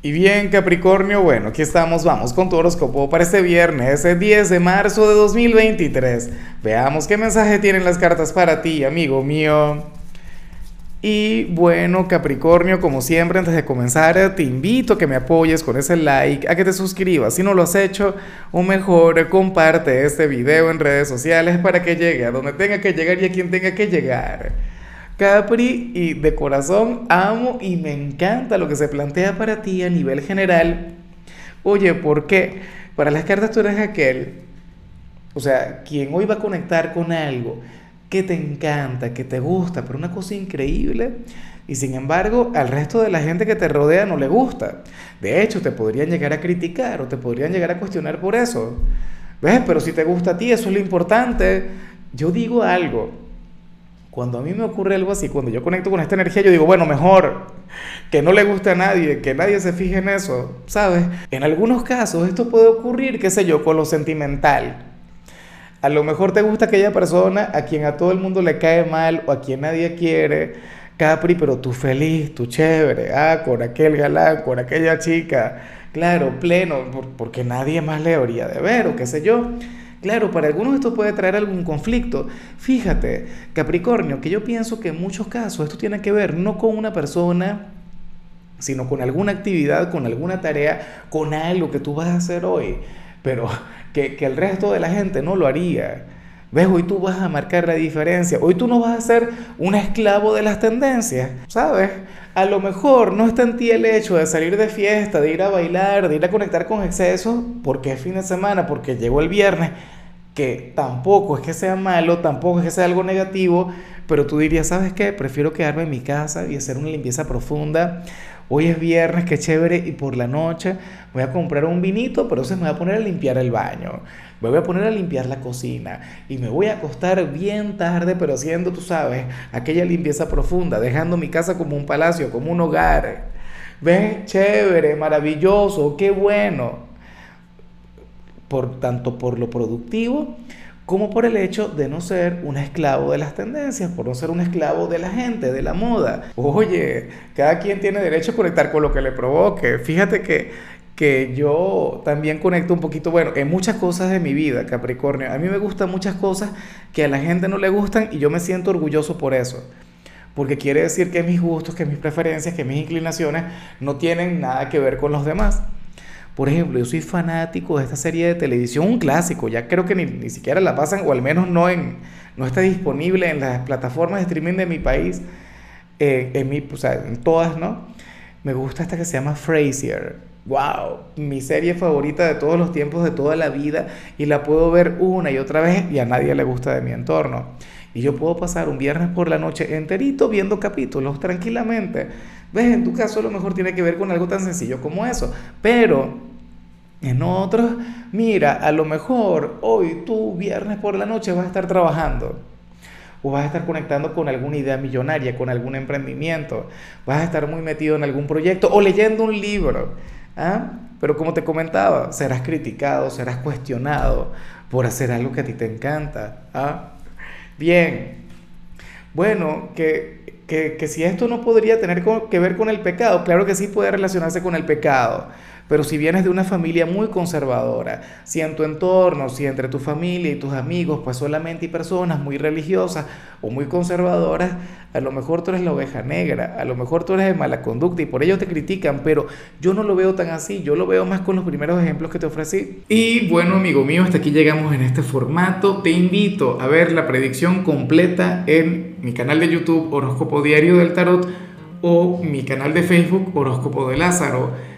Y bien, Capricornio, bueno, aquí estamos, vamos con tu horóscopo para este viernes, el 10 de marzo de 2023. Veamos qué mensaje tienen las cartas para ti, amigo mío. Y bueno, Capricornio, como siempre, antes de comenzar, te invito a que me apoyes con ese like, a que te suscribas. Si no lo has hecho, o mejor, comparte este video en redes sociales para que llegue a donde tenga que llegar y a quien tenga que llegar. Capri, y de corazón amo y me encanta lo que se plantea para ti a nivel general. Oye, ¿por qué? Para las cartas tú eres aquel, o sea, quien hoy va a conectar con algo que te encanta, que te gusta, pero una cosa increíble, y sin embargo al resto de la gente que te rodea no le gusta. De hecho, te podrían llegar a criticar o te podrían llegar a cuestionar por eso. ¿Ves? Pero si te gusta a ti, eso es lo importante. Yo digo algo, cuando a mí me ocurre algo así, cuando yo conecto con esta energía, yo digo, bueno, mejor que no le guste a nadie, que nadie se fije en eso, ¿sabes? En algunos casos esto puede ocurrir, qué sé yo, con lo sentimental. A lo mejor te gusta aquella persona a quien a todo el mundo le cae mal o a quien nadie quiere, Capri, pero tú feliz, tú chévere, ah, con aquel galán, con aquella chica, claro, pleno, porque nadie más le habría de ver o qué sé yo. Claro, para algunos esto puede traer algún conflicto. Fíjate, Capricornio, que yo pienso que en muchos casos esto tiene que ver no con una persona, sino con alguna actividad, con alguna tarea, con algo que tú vas a hacer hoy, pero que, el resto de la gente no lo haría. ¿Ves? Hoy tú vas a marcar la diferencia. Hoy tú no vas a ser un esclavo de las tendencias, ¿sabes? A lo mejor no está en ti el hecho de salir de fiesta, de ir a bailar, de ir a conectar con excesos, porque es fin de semana, porque llegó el viernes, que tampoco es que sea malo, tampoco es que sea algo negativo, pero tú dirías, ¿sabes qué? Prefiero quedarme en mi casa y hacer una limpieza profunda. Hoy es viernes, qué chévere, y por la noche voy a comprar un vinito, pero se me voy a poner a limpiar el baño me voy a poner a limpiar la cocina y me voy a acostar bien tarde, pero haciendo, tú sabes, aquella limpieza profunda, dejando mi casa como un palacio, como un hogar. ¿Ves? Chévere, maravilloso, qué bueno. Por tanto por lo productivo como por el hecho de no ser un esclavo de las tendencias, por no ser un esclavo de la gente, de la moda. Oye, cada quien tiene derecho a conectar con lo que le provoque. Fíjate que que yo también conecto un poquito, bueno, en muchas cosas de mi vida, Capricornio. A mí me gustan muchas cosas que a la gente no le gustan y yo me siento orgulloso por eso. Porque quiere decir que mis gustos, que mis preferencias, que mis inclinaciones no tienen nada que ver con los demás. Por ejemplo, yo soy fanático de esta serie de televisión, un clásico, ya creo que ni, ni siquiera la pasan, o al menos no, en, no está disponible en las plataformas de streaming de mi país, eh, en, mi, o sea, en todas, ¿no? Me gusta esta que se llama Frasier wow, mi serie favorita de todos los tiempos, de toda la vida, y la puedo ver una y otra vez y a nadie le gusta de mi entorno. Y yo puedo pasar un viernes por la noche enterito viendo capítulos tranquilamente. ¿Ves? En tu caso a lo mejor tiene que ver con algo tan sencillo como eso. Pero en otros, mira, a lo mejor hoy tú viernes por la noche vas a estar trabajando. O vas a estar conectando con alguna idea millonaria, con algún emprendimiento. Vas a estar muy metido en algún proyecto o leyendo un libro. ¿Ah? Pero como te comentaba, serás criticado, serás cuestionado por hacer algo que a ti te encanta. ¿Ah? Bien, bueno, que, que, que si esto no podría tener que ver con el pecado, claro que sí puede relacionarse con el pecado. Pero si vienes de una familia muy conservadora, si en tu entorno, si entre tu familia y tus amigos, pues solamente hay personas muy religiosas o muy conservadoras, a lo mejor tú eres la oveja negra, a lo mejor tú eres de mala conducta y por ello te critican, pero yo no lo veo tan así, yo lo veo más con los primeros ejemplos que te ofrecí. Y bueno, amigo mío, hasta aquí llegamos en este formato. Te invito a ver la predicción completa en mi canal de YouTube Horóscopo Diario del Tarot o mi canal de Facebook Horóscopo de Lázaro.